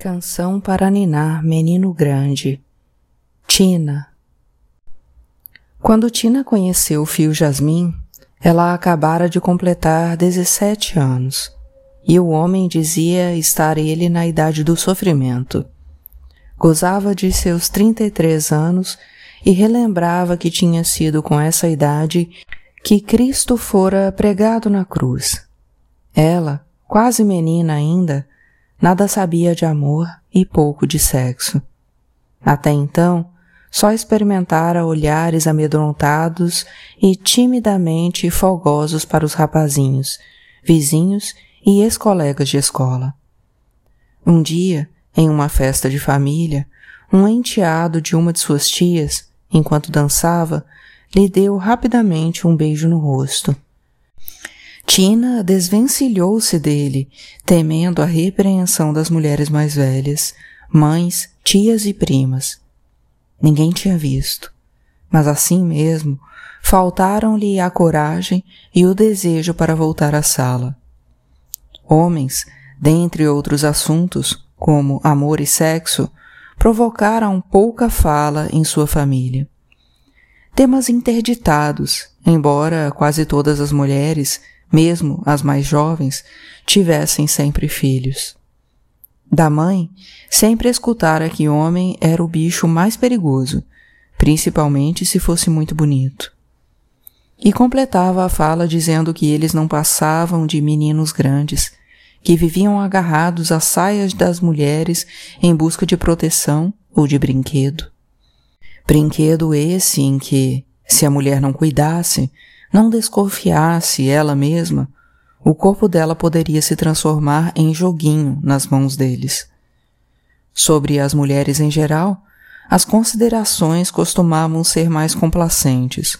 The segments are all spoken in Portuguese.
Canção para ninar, menino grande. Tina. Quando Tina conheceu o fio Jasmim, ela acabara de completar 17 anos, e o homem dizia estar ele na idade do sofrimento. Gozava de seus 33 anos e relembrava que tinha sido com essa idade que Cristo fora pregado na cruz. Ela, quase menina ainda, Nada sabia de amor e pouco de sexo. Até então, só experimentara olhares amedrontados e timidamente folgosos para os rapazinhos, vizinhos e ex-colegas de escola. Um dia, em uma festa de família, um enteado de uma de suas tias, enquanto dançava, lhe deu rapidamente um beijo no rosto. Tina desvencilhou-se dele, temendo a repreensão das mulheres mais velhas, mães, tias e primas. Ninguém tinha visto, mas assim mesmo faltaram-lhe a coragem e o desejo para voltar à sala. Homens, dentre outros assuntos, como amor e sexo, provocaram pouca fala em sua família. Temas interditados, embora quase todas as mulheres mesmo as mais jovens, tivessem sempre filhos. Da mãe, sempre escutara que homem era o bicho mais perigoso, principalmente se fosse muito bonito. E completava a fala dizendo que eles não passavam de meninos grandes, que viviam agarrados às saias das mulheres em busca de proteção ou de brinquedo. Brinquedo esse em que, se a mulher não cuidasse, não desconfiasse ela mesma, o corpo dela poderia se transformar em joguinho nas mãos deles. Sobre as mulheres em geral, as considerações costumavam ser mais complacentes.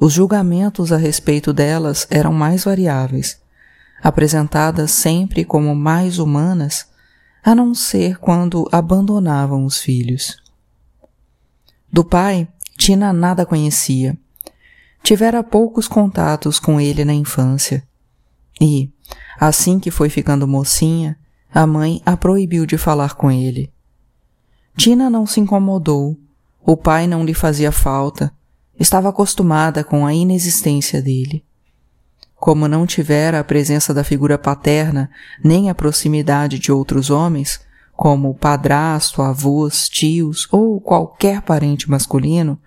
Os julgamentos a respeito delas eram mais variáveis, apresentadas sempre como mais humanas, a não ser quando abandonavam os filhos. Do pai, Tina nada conhecia tivera poucos contatos com ele na infância. E, assim que foi ficando mocinha, a mãe a proibiu de falar com ele. Tina não se incomodou, o pai não lhe fazia falta, estava acostumada com a inexistência dele. Como não tivera a presença da figura paterna nem a proximidade de outros homens, como padrasto, avós, tios ou qualquer parente masculino,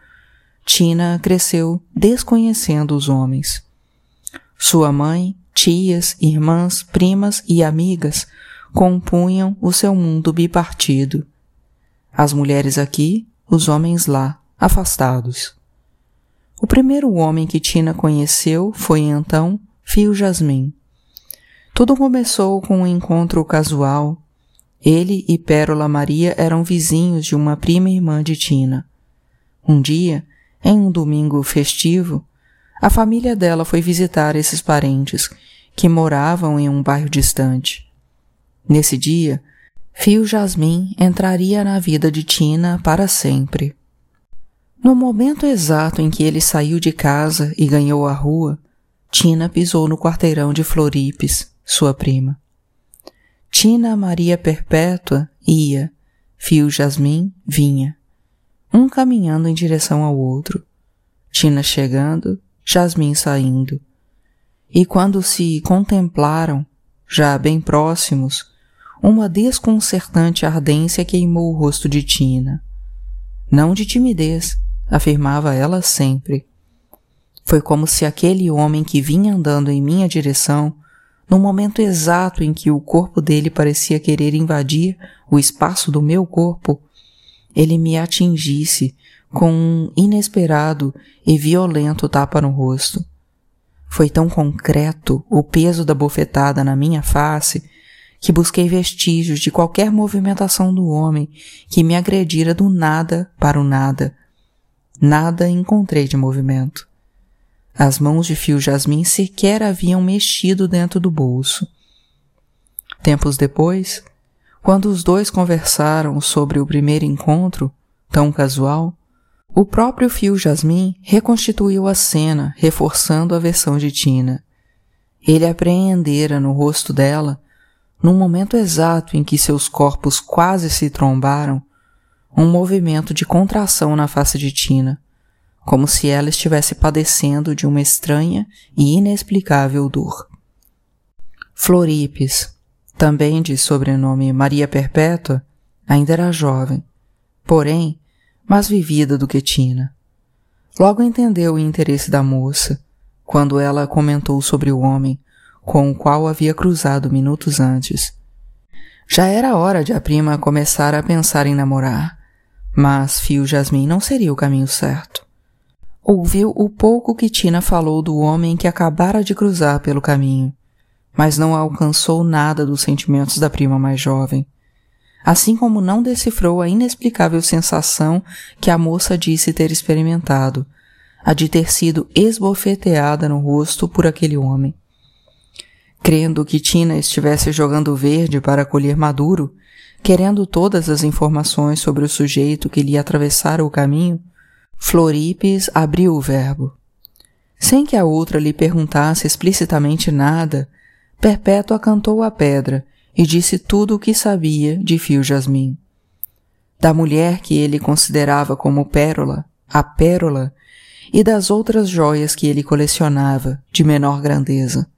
Tina cresceu desconhecendo os homens. Sua mãe, tias, irmãs, primas e amigas compunham o seu mundo bipartido. As mulheres aqui, os homens lá, afastados. O primeiro homem que Tina conheceu foi então Fio Jasmim. Tudo começou com um encontro casual. Ele e Pérola Maria eram vizinhos de uma prima irmã de Tina. Um dia, em um domingo festivo, a família dela foi visitar esses parentes que moravam em um bairro distante. Nesse dia, Fio Jasmim entraria na vida de Tina para sempre. No momento exato em que ele saiu de casa e ganhou a rua, Tina pisou no quarteirão de Floripes, sua prima. Tina Maria Perpétua ia, Fio Jasmim vinha um caminhando em direção ao outro, Tina chegando, Jasmim saindo. E quando se contemplaram, já bem próximos, uma desconcertante ardência queimou o rosto de Tina. Não de timidez, afirmava ela sempre. Foi como se aquele homem que vinha andando em minha direção, no momento exato em que o corpo dele parecia querer invadir o espaço do meu corpo, ele me atingisse com um inesperado e violento tapa no rosto. Foi tão concreto o peso da bofetada na minha face que busquei vestígios de qualquer movimentação do homem que me agredira do nada para o nada. Nada encontrei de movimento. As mãos de fio jasmim sequer haviam mexido dentro do bolso. Tempos depois, quando os dois conversaram sobre o primeiro encontro, tão casual, o próprio Fio Jasmim reconstituiu a cena, reforçando a versão de Tina. Ele apreendera no rosto dela, no momento exato em que seus corpos quase se trombaram, um movimento de contração na face de Tina, como se ela estivesse padecendo de uma estranha e inexplicável dor. Floripes, também de sobrenome Maria Perpétua, ainda era jovem, porém mais vivida do que Tina. Logo entendeu o interesse da moça quando ela comentou sobre o homem com o qual havia cruzado minutos antes. Já era hora de a prima começar a pensar em namorar, mas Fio Jasmin não seria o caminho certo. Ouviu o pouco que Tina falou do homem que acabara de cruzar pelo caminho, mas não alcançou nada dos sentimentos da prima mais jovem, assim como não decifrou a inexplicável sensação que a moça disse ter experimentado, a de ter sido esbofeteada no rosto por aquele homem. Crendo que Tina estivesse jogando verde para colher maduro, querendo todas as informações sobre o sujeito que lhe atravessara o caminho, Floripes abriu o verbo. Sem que a outra lhe perguntasse explicitamente nada, Perpétua cantou a pedra e disse tudo o que sabia de Fio Jasmim. Da mulher que ele considerava como pérola, a pérola, e das outras joias que ele colecionava, de menor grandeza.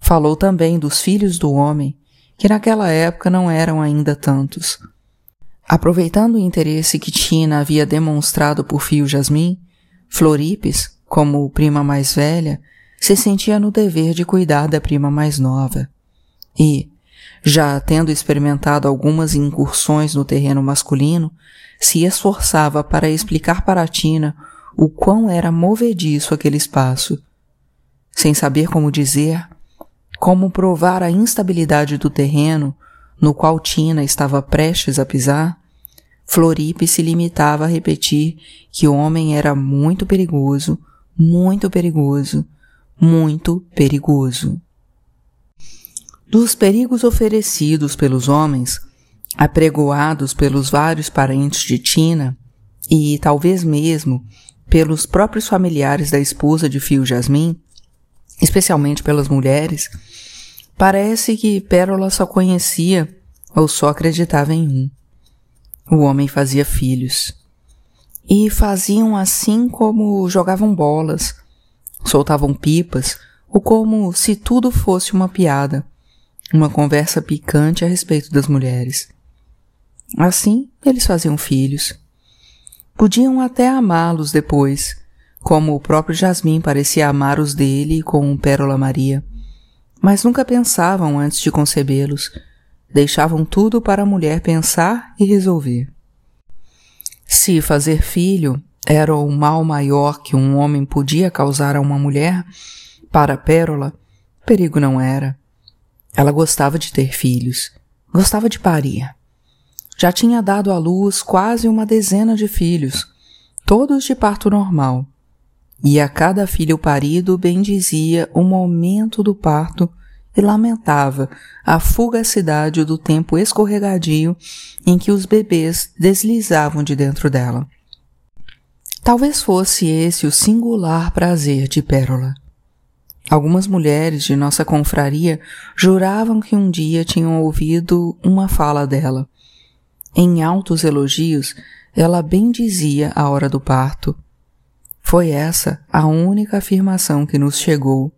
Falou também dos filhos do homem, que naquela época não eram ainda tantos. Aproveitando o interesse que Tina havia demonstrado por Fio Jasmim, Floripes, como prima mais velha, se sentia no dever de cuidar da prima mais nova. E, já tendo experimentado algumas incursões no terreno masculino, se esforçava para explicar para Tina o quão era movediço aquele espaço. Sem saber como dizer, como provar a instabilidade do terreno no qual Tina estava prestes a pisar, Floripe se limitava a repetir que o homem era muito perigoso, muito perigoso, muito perigoso. Dos perigos oferecidos pelos homens, apregoados pelos vários parentes de Tina, e talvez mesmo pelos próprios familiares da esposa de Fio Jasmin, especialmente pelas mulheres, parece que Pérola só conhecia ou só acreditava em um. O homem fazia filhos. E faziam assim como jogavam bolas, soltavam pipas, ou como se tudo fosse uma piada, uma conversa picante a respeito das mulheres. Assim, eles faziam filhos. Podiam até amá-los depois, como o próprio Jasmim parecia amar os dele com Pérola Maria. Mas nunca pensavam antes de concebê-los, deixavam tudo para a mulher pensar e resolver. Se fazer filho era o mal maior que um homem podia causar a uma mulher, para Pérola, perigo não era. Ela gostava de ter filhos, gostava de parir. Já tinha dado à luz quase uma dezena de filhos, todos de parto normal. E a cada filho parido bendizia o momento do parto e lamentava a fugacidade do tempo escorregadio em que os bebês deslizavam de dentro dela. Talvez fosse esse o singular prazer de Pérola. Algumas mulheres de nossa confraria juravam que um dia tinham ouvido uma fala dela. Em altos elogios, ela bendizia a hora do parto. Foi essa a única afirmação que nos chegou,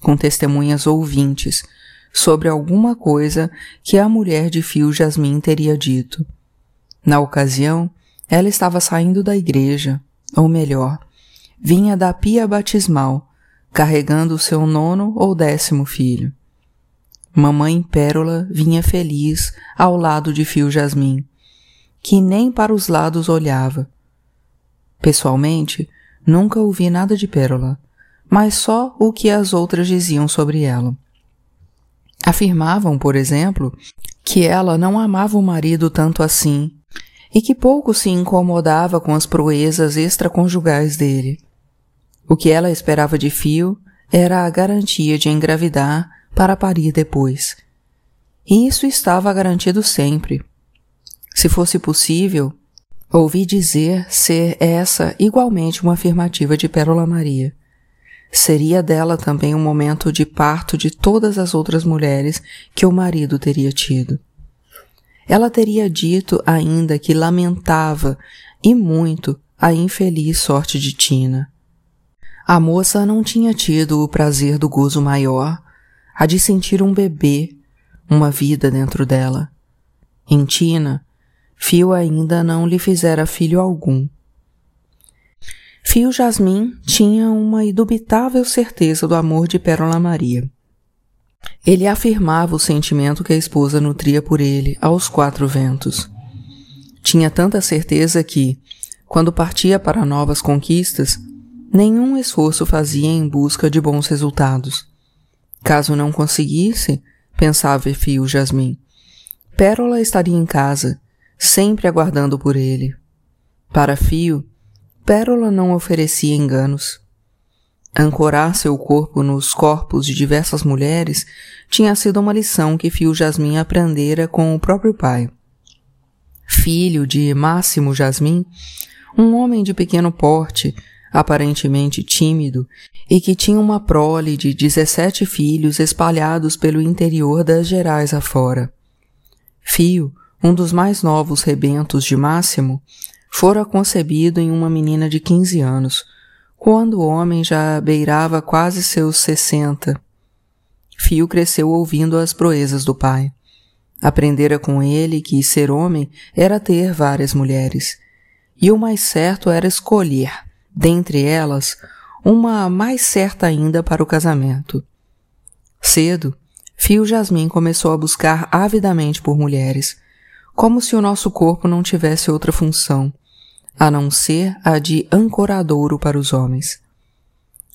com testemunhas ouvintes, sobre alguma coisa que a mulher de Fio Jasmin teria dito. Na ocasião, ela estava saindo da igreja, ou melhor, vinha da pia batismal, carregando o seu nono ou décimo filho. Mamãe Pérola vinha feliz ao lado de Fio Jasmim, que nem para os lados olhava. Pessoalmente, nunca ouvi nada de Pérola, mas só o que as outras diziam sobre ela. Afirmavam, por exemplo, que ela não amava o marido tanto assim e que pouco se incomodava com as proezas extraconjugais dele. O que ela esperava de Fio era a garantia de engravidar para parir depois. E isso estava garantido sempre. Se fosse possível, ouvi dizer ser essa igualmente uma afirmativa de Pérola Maria. seria dela também um momento de parto de todas as outras mulheres que o marido teria tido. Ela teria dito ainda que lamentava, e muito, a infeliz sorte de Tina. A moça não tinha tido o prazer do gozo maior, a de sentir um bebê, uma vida dentro dela. Em Tina, Fio ainda não lhe fizera filho algum. Fio Jasmim tinha uma indubitável certeza do amor de Pérola Maria. Ele afirmava o sentimento que a esposa nutria por ele aos quatro ventos. Tinha tanta certeza que, quando partia para novas conquistas, nenhum esforço fazia em busca de bons resultados. Caso não conseguisse, pensava Fio Jasmim, Pérola estaria em casa, sempre aguardando por ele. Para Fio, Pérola não oferecia enganos. Ancorar seu corpo nos corpos de diversas mulheres tinha sido uma lição que Fio Jasmin aprendera com o próprio pai. Filho de Máximo Jasmin, um homem de pequeno porte, aparentemente tímido, e que tinha uma prole de dezessete filhos espalhados pelo interior das Gerais afora. Fio, um dos mais novos rebentos de Máximo, fora concebido em uma menina de quinze anos, quando o homem já beirava quase seus sessenta. Fio cresceu ouvindo as proezas do pai. Aprendera com ele que ser homem era ter várias mulheres, e o mais certo era escolher, dentre elas, uma mais certa ainda para o casamento. Cedo, Fio Jasmin começou a buscar avidamente por mulheres, como se o nosso corpo não tivesse outra função, a não ser a de ancoradouro para os homens.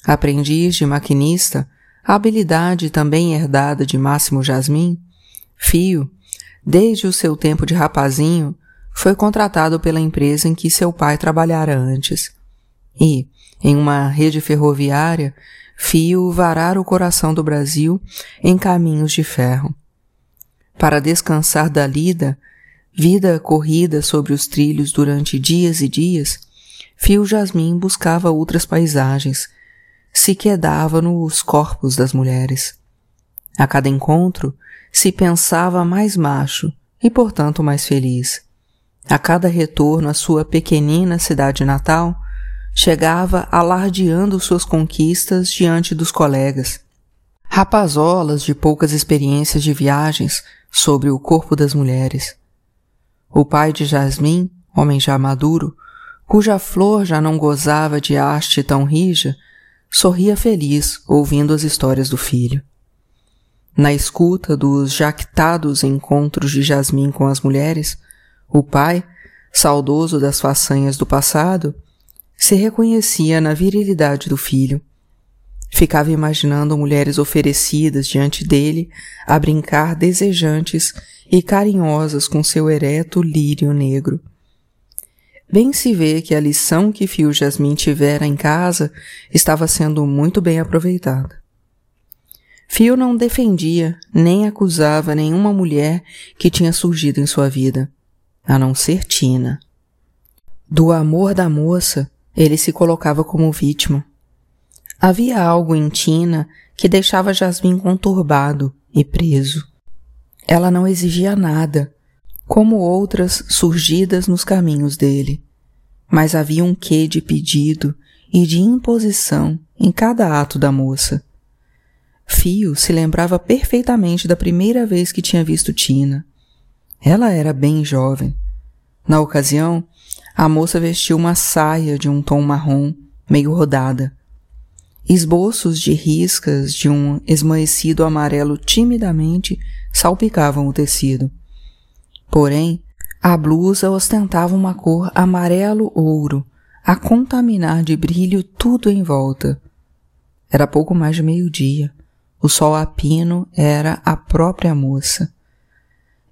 Aprendiz de maquinista, a habilidade também herdada de Máximo Jasmin, Fio, desde o seu tempo de rapazinho, foi contratado pela empresa em que seu pai trabalhara antes. E, em uma rede ferroviária, Fio varar o coração do Brasil em caminhos de ferro. Para descansar da lida, vida corrida sobre os trilhos durante dias e dias, Fio Jasmin buscava outras paisagens, se quedava nos corpos das mulheres. A cada encontro, se pensava mais macho e, portanto, mais feliz. A cada retorno à sua pequenina cidade natal, chegava alardeando suas conquistas diante dos colegas. Rapazolas de poucas experiências de viagens sobre o corpo das mulheres. O pai de Jasmin, homem já maduro, cuja flor já não gozava de haste tão rija, sorria feliz ouvindo as histórias do filho. Na escuta dos jactados encontros de Jasmin com as mulheres, o pai, saudoso das façanhas do passado, se reconhecia na virilidade do filho. Ficava imaginando mulheres oferecidas diante dele a brincar desejantes e carinhosas com seu ereto lírio negro. Bem se vê que a lição que Fio Jasmin tivera em casa estava sendo muito bem aproveitada. Fio não defendia nem acusava nenhuma mulher que tinha surgido em sua vida, a não ser Tina. Do amor da moça, ele se colocava como vítima. Havia algo em Tina que deixava Jasmin conturbado e preso. Ela não exigia nada, como outras surgidas nos caminhos dele, mas havia um quê de pedido e de imposição em cada ato da moça. Fio se lembrava perfeitamente da primeira vez que tinha visto Tina. Ela era bem jovem. Na ocasião, a moça vestiu uma saia de um tom marrom, meio rodada. Esboços de riscas de um esmaecido amarelo timidamente salpicavam o tecido. Porém, a blusa ostentava uma cor amarelo-ouro, a contaminar de brilho tudo em volta. Era pouco mais de meio-dia. O sol a pino era a própria moça.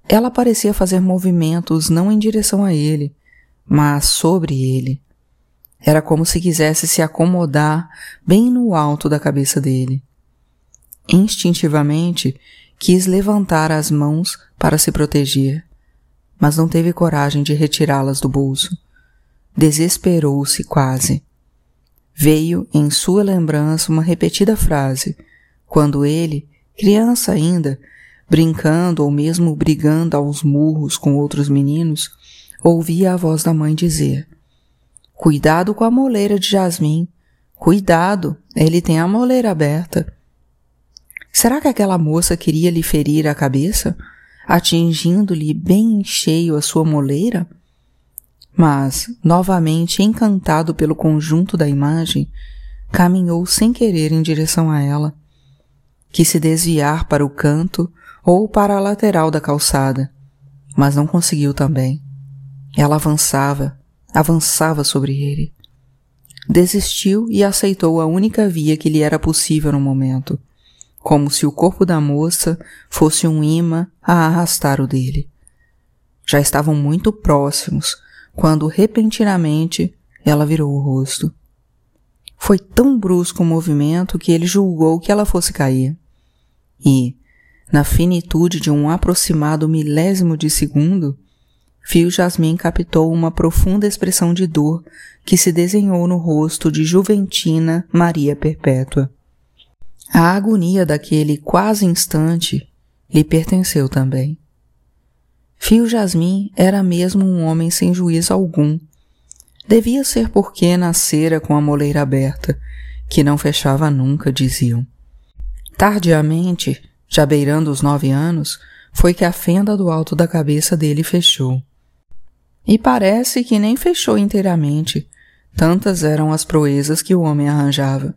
Ela parecia fazer movimentos não em direção a ele, mas sobre ele. Era como se quisesse se acomodar bem no alto da cabeça dele. Instintivamente, quis levantar as mãos para se proteger, mas não teve coragem de retirá-las do bolso. Desesperou-se quase. veio em sua lembrança uma repetida frase, quando ele, criança ainda, brincando ou mesmo brigando aos murros com outros meninos, ouvia a voz da mãe dizer: Cuidado com a moleira de Jasmim. Cuidado, ele tem a moleira aberta. Será que aquela moça queria lhe ferir a cabeça, atingindo-lhe bem em cheio a sua moleira? Mas, novamente encantado pelo conjunto da imagem, caminhou sem querer em direção a ela. Quis se desviar para o canto ou para a lateral da calçada, mas não conseguiu também. Ela avançava, avançava sobre ele. Desistiu e aceitou a única via que lhe era possível no momento, como se o corpo da moça fosse um imã a arrastar o dele. Já estavam muito próximos quando repentinamente ela virou o rosto. Foi tão brusco o movimento que ele julgou que ela fosse cair. E, na finitude de um aproximado milésimo de segundo, Fio Jasmin captou uma profunda expressão de dor que se desenhou no rosto de Juventina Maria Perpétua. A agonia daquele quase instante lhe pertenceu também. Fio Jasmin era mesmo um homem sem juízo algum. Devia ser porque nascera com a moleira aberta, que não fechava nunca, diziam. Tardiamente, já beirando os nove anos, foi que a fenda do alto da cabeça dele fechou. E parece que nem fechou inteiramente, tantas eram as proezas que o homem arranjava.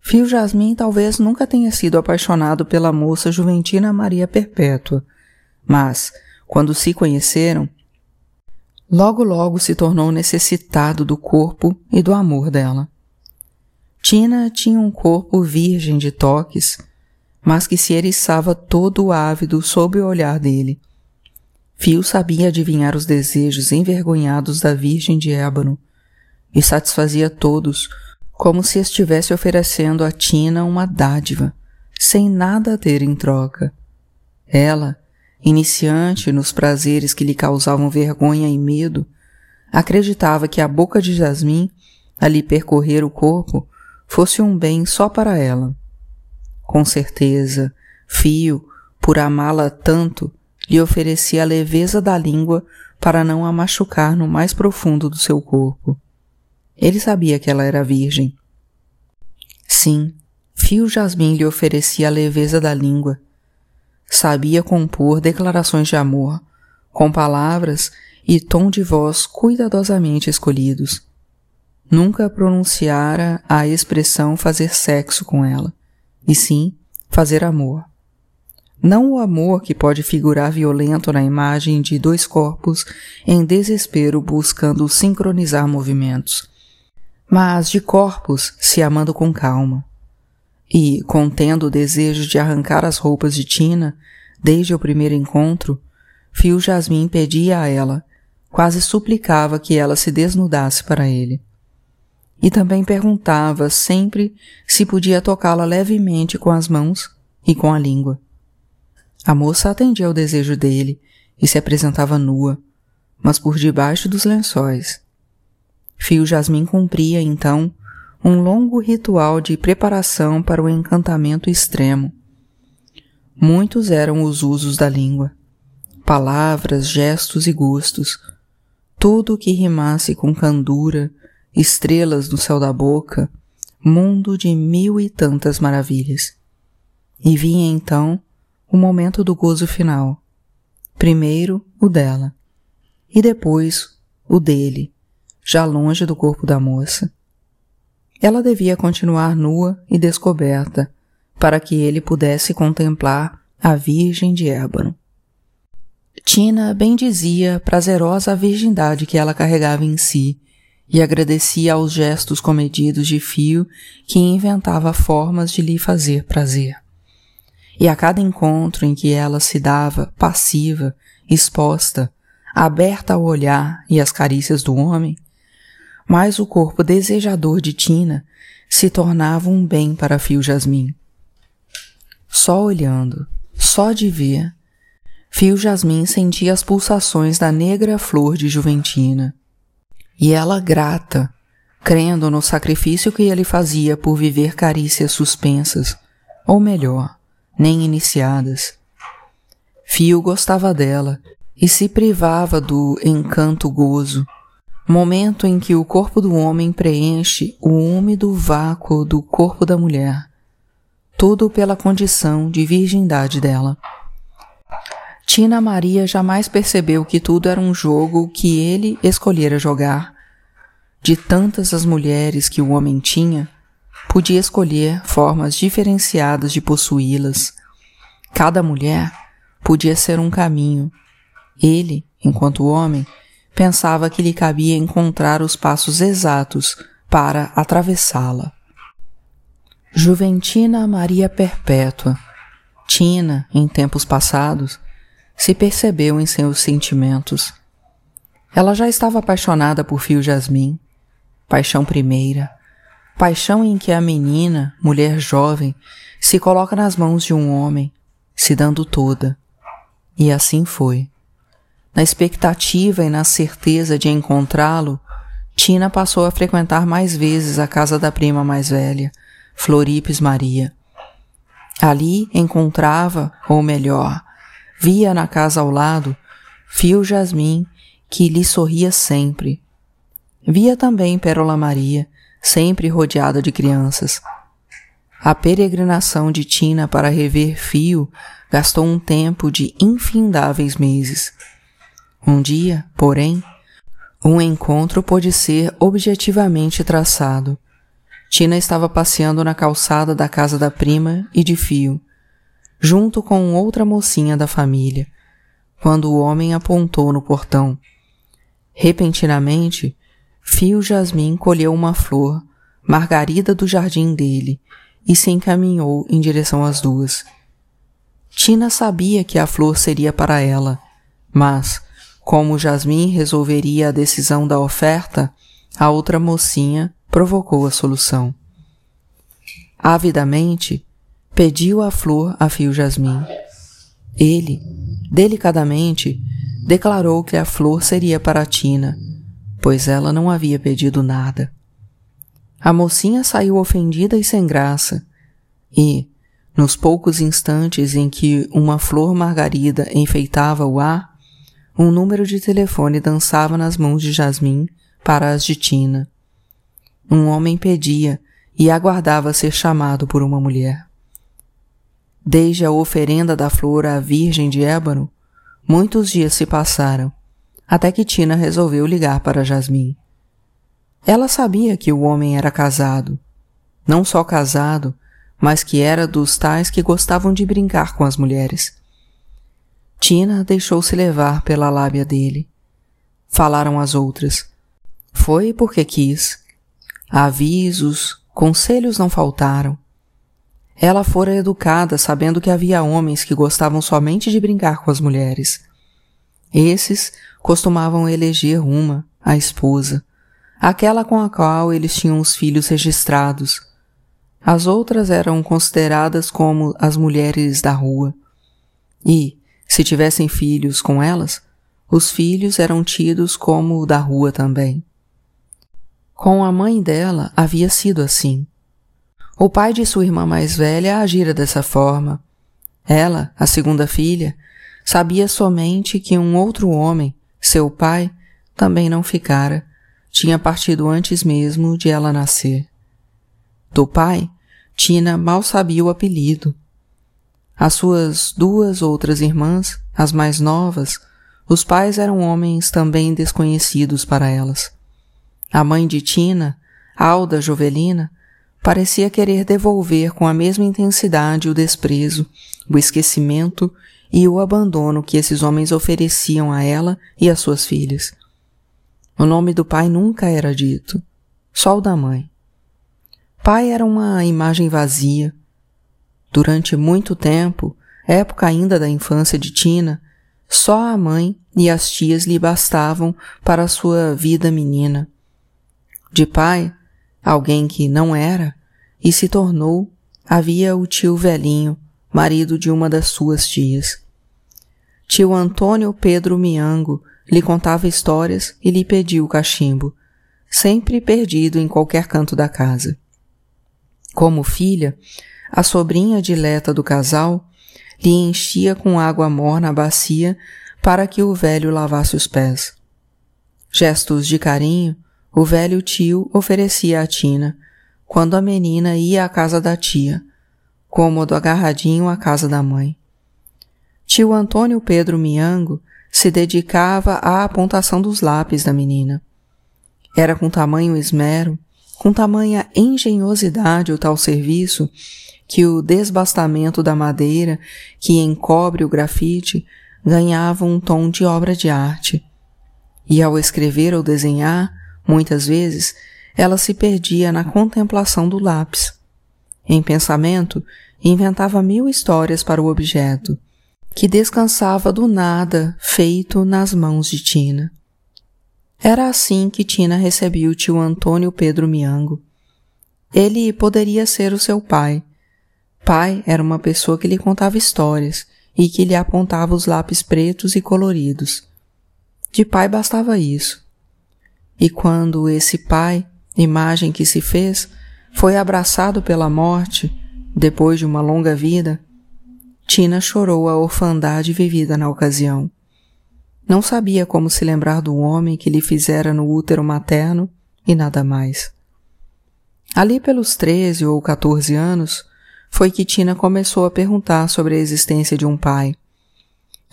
Fio Jasmin talvez nunca tenha sido apaixonado pela moça juventina Maria Perpétua, mas, quando se conheceram, logo logo se tornou necessitado do corpo e do amor dela. Tina tinha um corpo virgem de toques, mas que se eriçava todo ávido sob o olhar dele. Fio sabia adivinhar os desejos envergonhados da Virgem de Ébano e satisfazia todos como se estivesse oferecendo a Tina uma dádiva, sem nada a ter em troca. Ela, iniciante nos prazeres que lhe causavam vergonha e medo, acreditava que a boca de Jasmim, a lhe percorrer o corpo, fosse um bem só para ela. Com certeza, Fio, por amá-la tanto, lhe oferecia a leveza da língua para não a machucar no mais profundo do seu corpo. Ele sabia que ela era virgem. Sim, Fio Jasmin lhe oferecia a leveza da língua. Sabia compor declarações de amor, com palavras e tom de voz cuidadosamente escolhidos. Nunca pronunciara a expressão fazer sexo com ela, e sim fazer amor. Não o amor que pode figurar violento na imagem de dois corpos em desespero buscando sincronizar movimentos, mas de corpos se amando com calma. E, contendo o desejo de arrancar as roupas de Tina, desde o primeiro encontro, Fio Jasmin pedia a ela, quase suplicava que ela se desnudasse para ele. E também perguntava sempre se podia tocá-la levemente com as mãos e com a língua. A moça atendia ao desejo dele e se apresentava nua, mas por debaixo dos lençóis. Fio Jasmin cumpria, então, um longo ritual de preparação para o encantamento extremo. Muitos eram os usos da língua, palavras, gestos e gostos, tudo que rimasse com candura, estrelas no céu da boca, mundo de mil e tantas maravilhas. E vinha então o momento do gozo final. Primeiro o dela, e depois o dele, já longe do corpo da moça. Ela devia continuar nua e descoberta, para que ele pudesse contemplar a Virgem de Ébano. Tina bendizia prazerosa a virgindade que ela carregava em si e agradecia aos gestos comedidos de fio que inventava formas de lhe fazer prazer e a cada encontro em que ela se dava passiva, exposta, aberta ao olhar e às carícias do homem, mais o corpo desejador de Tina se tornava um bem para Fio Jasmin. Só olhando, só de ver, Fio Jasmin sentia as pulsações da negra flor de Juventina. E ela grata, crendo no sacrifício que ele fazia por viver carícias suspensas, ou melhor, nem iniciadas. Fio gostava dela e se privava do encanto gozo, momento em que o corpo do homem preenche o úmido vácuo do corpo da mulher, tudo pela condição de virgindade dela. Tina Maria jamais percebeu que tudo era um jogo que ele escolhera jogar. De tantas as mulheres que o homem tinha, podia escolher formas diferenciadas de possuí-las. Cada mulher podia ser um caminho. Ele, enquanto homem, pensava que lhe cabia encontrar os passos exatos para atravessá-la. Juventina Maria Perpétua, Tina, em tempos passados, se percebeu em seus sentimentos. Ela já estava apaixonada por Fio Jasmim, paixão primeira, paixão em que a menina, mulher jovem, se coloca nas mãos de um homem, se dando toda. E assim foi. Na expectativa e na certeza de encontrá-lo, Tina passou a frequentar mais vezes a casa da prima mais velha, Floripes Maria. Ali encontrava, ou melhor, Via na casa ao lado Fio Jasmim, que lhe sorria sempre. Via também Pérola Maria, sempre rodeada de crianças. A peregrinação de Tina para rever Fio gastou um tempo de infindáveis meses. Um dia, porém, um encontro pôde ser objetivamente traçado. Tina estava passeando na calçada da casa da prima e de Fio junto com outra mocinha da família, quando o homem apontou no portão. Repentinamente, Fio Jasmim colheu uma flor, margarida do jardim dele, e se encaminhou em direção às duas. Tina sabia que a flor seria para ela, mas, como Jasmim resolveria a decisão da oferta, a outra mocinha provocou a solução. Avidamente, pediu a flor a fio jasmim. Ele, delicadamente, declarou que a flor seria para Tina, pois ela não havia pedido nada. A mocinha saiu ofendida e sem graça, e, nos poucos instantes em que uma flor margarida enfeitava o ar, um número de telefone dançava nas mãos de Jasmim para as de Tina. Um homem pedia e aguardava ser chamado por uma mulher. Desde a oferenda da flor à Virgem de Ébano, muitos dias se passaram, até que Tina resolveu ligar para Jasmim. Ela sabia que o homem era casado. Não só casado, mas que era dos tais que gostavam de brincar com as mulheres. Tina deixou-se levar pela lábia dele. Falaram as outras. Foi porque quis. Avisos, conselhos não faltaram. Ela fora educada sabendo que havia homens que gostavam somente de brincar com as mulheres. Esses costumavam eleger uma, a esposa, aquela com a qual eles tinham os filhos registrados. As outras eram consideradas como as mulheres da rua. E, se tivessem filhos com elas, os filhos eram tidos como da rua também. Com a mãe dela havia sido assim. O pai de sua irmã mais velha agira dessa forma. Ela, a segunda filha, sabia somente que um outro homem, seu pai, também não ficara, tinha partido antes mesmo de ela nascer. Do pai, Tina mal sabia o apelido. As suas duas outras irmãs, as mais novas, os pais eram homens também desconhecidos para elas. A mãe de Tina, Alda Jovelina, parecia querer devolver com a mesma intensidade o desprezo, o esquecimento e o abandono que esses homens ofereciam a ela e às suas filhas. O nome do pai nunca era dito, só o da mãe. Pai era uma imagem vazia. Durante muito tempo, época ainda da infância de Tina, só a mãe e as tias lhe bastavam para a sua vida menina. De pai, alguém que não era, e se tornou, havia o tio velhinho, marido de uma das suas tias. Tio Antônio Pedro Miango lhe contava histórias e lhe pediu o cachimbo, sempre perdido em qualquer canto da casa. Como filha, a sobrinha dileta do casal lhe enchia com água morna a bacia para que o velho lavasse os pés. Gestos de carinho, o velho tio oferecia à Tina, quando a menina ia à casa da tia, cômodo agarradinho à casa da mãe. Tio Antônio Pedro Miango se dedicava à apontação dos lápis da menina. Era com tamanho esmero, com tamanha engenhosidade o tal serviço, que o desbastamento da madeira que encobre o grafite ganhava um tom de obra de arte. E ao escrever ou desenhar, muitas vezes, ela se perdia na contemplação do lápis. Em pensamento, inventava mil histórias para o objeto, que descansava do nada feito nas mãos de Tina. Era assim que Tina recebia o tio Antônio Pedro Miango. Ele poderia ser o seu pai. Pai era uma pessoa que lhe contava histórias e que lhe apontava os lápis pretos e coloridos. De pai bastava isso. E quando esse pai, imagem que se fez, foi abraçado pela morte, depois de uma longa vida, Tina chorou a orfandade vivida na ocasião. Não sabia como se lembrar do homem que lhe fizera no útero materno e nada mais. Ali pelos treze ou quatorze anos, foi que Tina começou a perguntar sobre a existência de um pai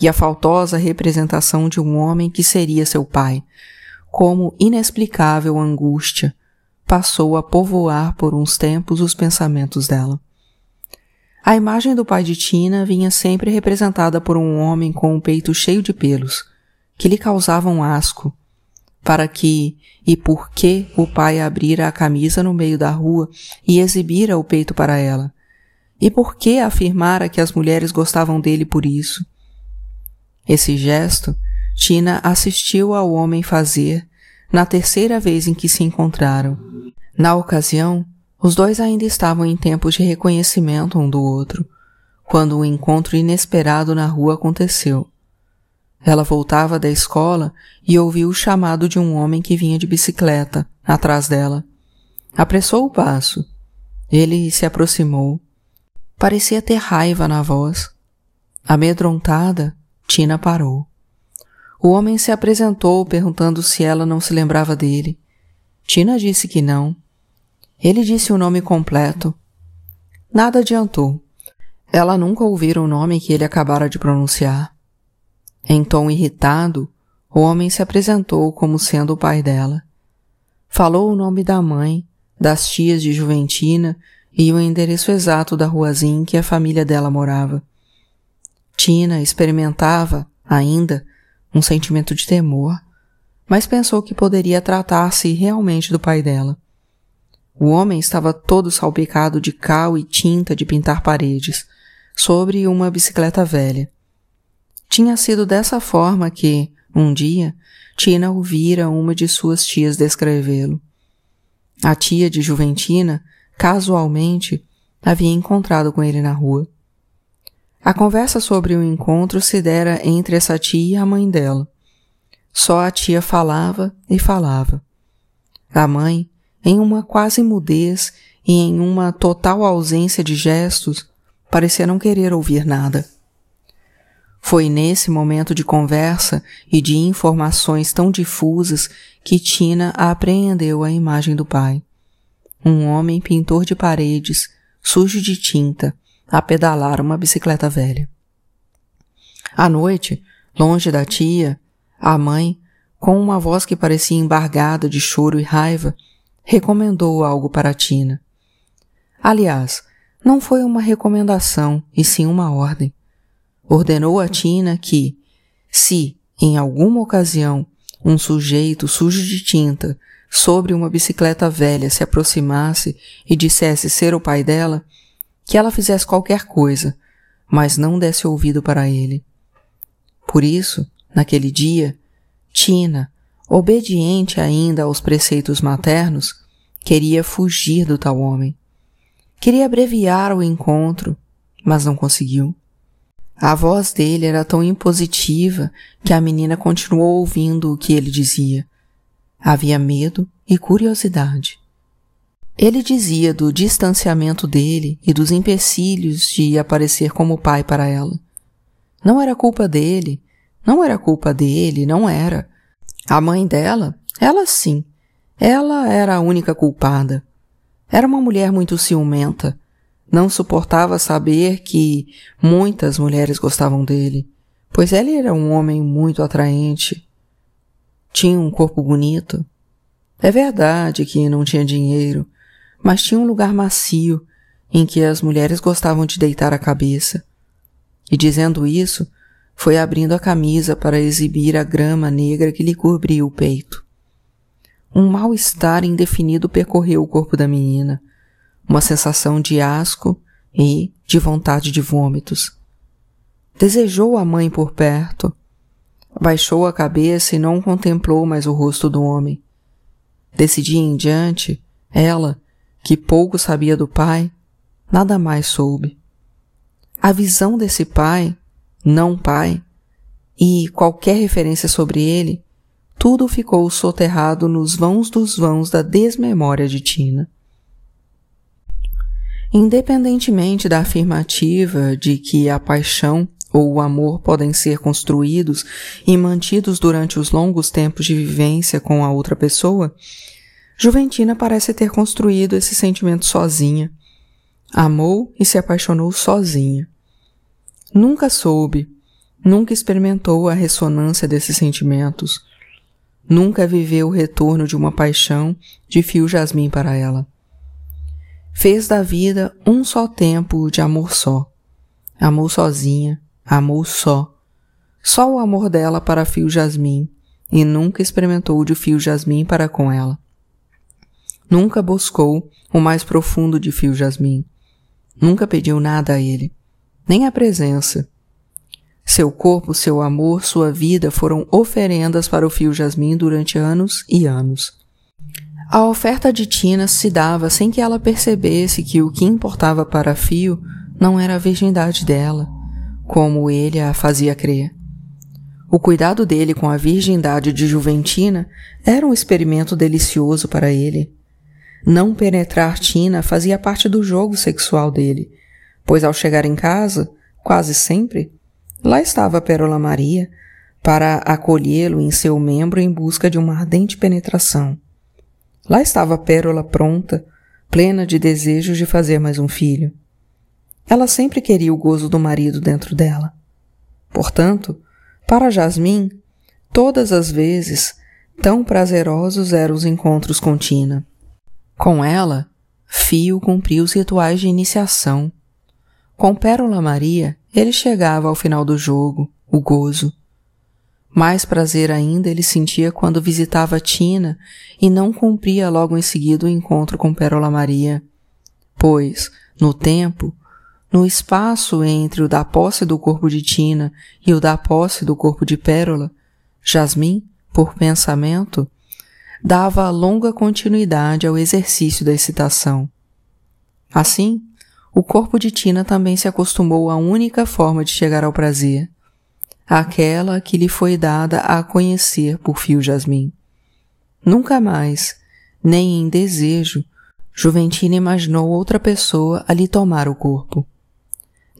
e a faltosa representação de um homem que seria seu pai, como inexplicável angústia passou a povoar por uns tempos os pensamentos dela. A imagem do pai de Tina vinha sempre representada por um homem com o peito cheio de pelos, que lhe causavam asco, para que e por que o pai abrira a camisa no meio da rua e exibira o peito para ela, e por que afirmara que as mulheres gostavam dele por isso. Esse gesto Tina assistiu ao homem fazer na terceira vez em que se encontraram. Na ocasião, os dois ainda estavam em tempos de reconhecimento um do outro, quando um encontro inesperado na rua aconteceu. Ela voltava da escola e ouviu o chamado de um homem que vinha de bicicleta, atrás dela. Apressou o passo. Ele se aproximou. Parecia ter raiva na voz. Amedrontada, Tina parou. O homem se apresentou perguntando se ela não se lembrava dele. Tina disse que não. Ele disse o nome completo. Nada adiantou. Ela nunca ouvira o nome que ele acabara de pronunciar. Em tom irritado, o homem se apresentou como sendo o pai dela. Falou o nome da mãe, das tias de Juventina e o endereço exato da ruazinha em que a família dela morava. Tina experimentava, ainda, um sentimento de temor, mas pensou que poderia tratar-se realmente do pai dela. O homem estava todo salpicado de cal e tinta de pintar paredes, sobre uma bicicleta velha. Tinha sido dessa forma que, um dia, Tina ouvira uma de suas tias descrevê-lo. A tia de Juventina, casualmente, havia encontrado com ele na rua. A conversa sobre o encontro se dera entre essa tia e a mãe dela. Só a tia falava e falava. A mãe, em uma quase mudez e em uma total ausência de gestos, parecia não querer ouvir nada. Foi nesse momento de conversa e de informações tão difusas que Tina apreendeu a imagem do pai. Um homem pintor de paredes, sujo de tinta, a pedalar uma bicicleta velha. À noite, longe da tia, a mãe, com uma voz que parecia embargada de choro e raiva, recomendou algo para Tina. Aliás, não foi uma recomendação, e sim uma ordem ordenou a Tina que, se, em alguma ocasião, um sujeito sujo de tinta sobre uma bicicleta velha se aproximasse e dissesse ser o pai dela, que ela fizesse qualquer coisa, mas não desse ouvido para ele. Por isso, naquele dia, Tina, obediente ainda aos preceitos maternos, queria fugir do tal homem. Queria abreviar o encontro, mas não conseguiu. A voz dele era tão impositiva que a menina continuou ouvindo o que ele dizia. Havia medo e curiosidade. Ele dizia do distanciamento dele e dos empecilhos de aparecer como pai para ela. Não era culpa dele, não era culpa dele, não era. A mãe dela, ela sim, ela era a única culpada. Era uma mulher muito ciumenta. Não suportava saber que muitas mulheres gostavam dele, pois ele era um homem muito atraente. Tinha um corpo bonito. É verdade que não tinha dinheiro, mas tinha um lugar macio em que as mulheres gostavam de deitar a cabeça. E dizendo isso, foi abrindo a camisa para exibir a grama negra que lhe cobria o peito. Um mal-estar indefinido percorreu o corpo da menina, uma sensação de asco e de vontade de vômitos. Desejou a mãe por perto. Baixou a cabeça e não contemplou mais o rosto do homem. Desse dia em diante, ela que pouco sabia do pai, nada mais soube. A visão desse pai, não pai, e qualquer referência sobre ele, tudo ficou soterrado nos vãos dos vãos da desmemória de Tina. Independentemente da afirmativa de que a paixão ou o amor podem ser construídos e mantidos durante os longos tempos de vivência com a outra pessoa, Juventina parece ter construído esse sentimento sozinha. Amou e se apaixonou sozinha. Nunca soube, nunca experimentou a ressonância desses sentimentos. Nunca viveu o retorno de uma paixão de fio jasmim para ela. Fez da vida um só tempo de amor só. Amou sozinha, amou só. Só o amor dela para fio jasmim, e nunca experimentou de fio jasmim para com ela. Nunca buscou o mais profundo de Fio Jasmim. Nunca pediu nada a ele, nem a presença. Seu corpo, seu amor, sua vida foram oferendas para o Fio Jasmim durante anos e anos. A oferta de Tina se dava sem que ela percebesse que o que importava para Fio não era a virgindade dela, como ele a fazia crer. O cuidado dele com a virgindade de Juventina era um experimento delicioso para ele. Não penetrar Tina fazia parte do jogo sexual dele, pois ao chegar em casa, quase sempre, lá estava Pérola Maria para acolhê-lo em seu membro em busca de uma ardente penetração. Lá estava Pérola pronta, plena de desejos de fazer mais um filho. Ela sempre queria o gozo do marido dentro dela. Portanto, para Jasmim, todas as vezes, tão prazerosos eram os encontros com Tina. Com ela, Fio cumpria os rituais de iniciação. Com Pérola Maria, ele chegava ao final do jogo, o gozo. Mais prazer ainda ele sentia quando visitava Tina e não cumpria logo em seguida o encontro com Pérola Maria, pois, no tempo, no espaço entre o da posse do corpo de Tina e o da posse do corpo de Pérola, Jasmim, por pensamento, dava longa continuidade ao exercício da excitação. Assim, o corpo de Tina também se acostumou à única forma de chegar ao prazer, aquela que lhe foi dada a conhecer por fio jasmim. Nunca mais, nem em desejo, Juventina imaginou outra pessoa a lhe tomar o corpo.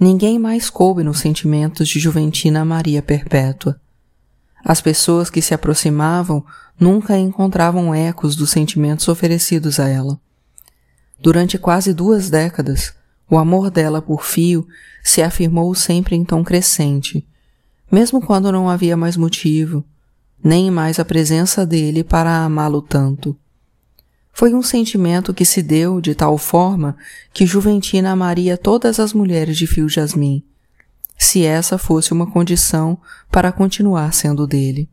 Ninguém mais coube nos sentimentos de Juventina Maria Perpétua. As pessoas que se aproximavam nunca encontravam ecos dos sentimentos oferecidos a ela. Durante quase duas décadas, o amor dela por Fio se afirmou sempre em tom crescente, mesmo quando não havia mais motivo, nem mais a presença dele para amá-lo tanto. Foi um sentimento que se deu de tal forma que Juventina amaria todas as mulheres de Fio Jasmim, se essa fosse uma condição para continuar sendo dele.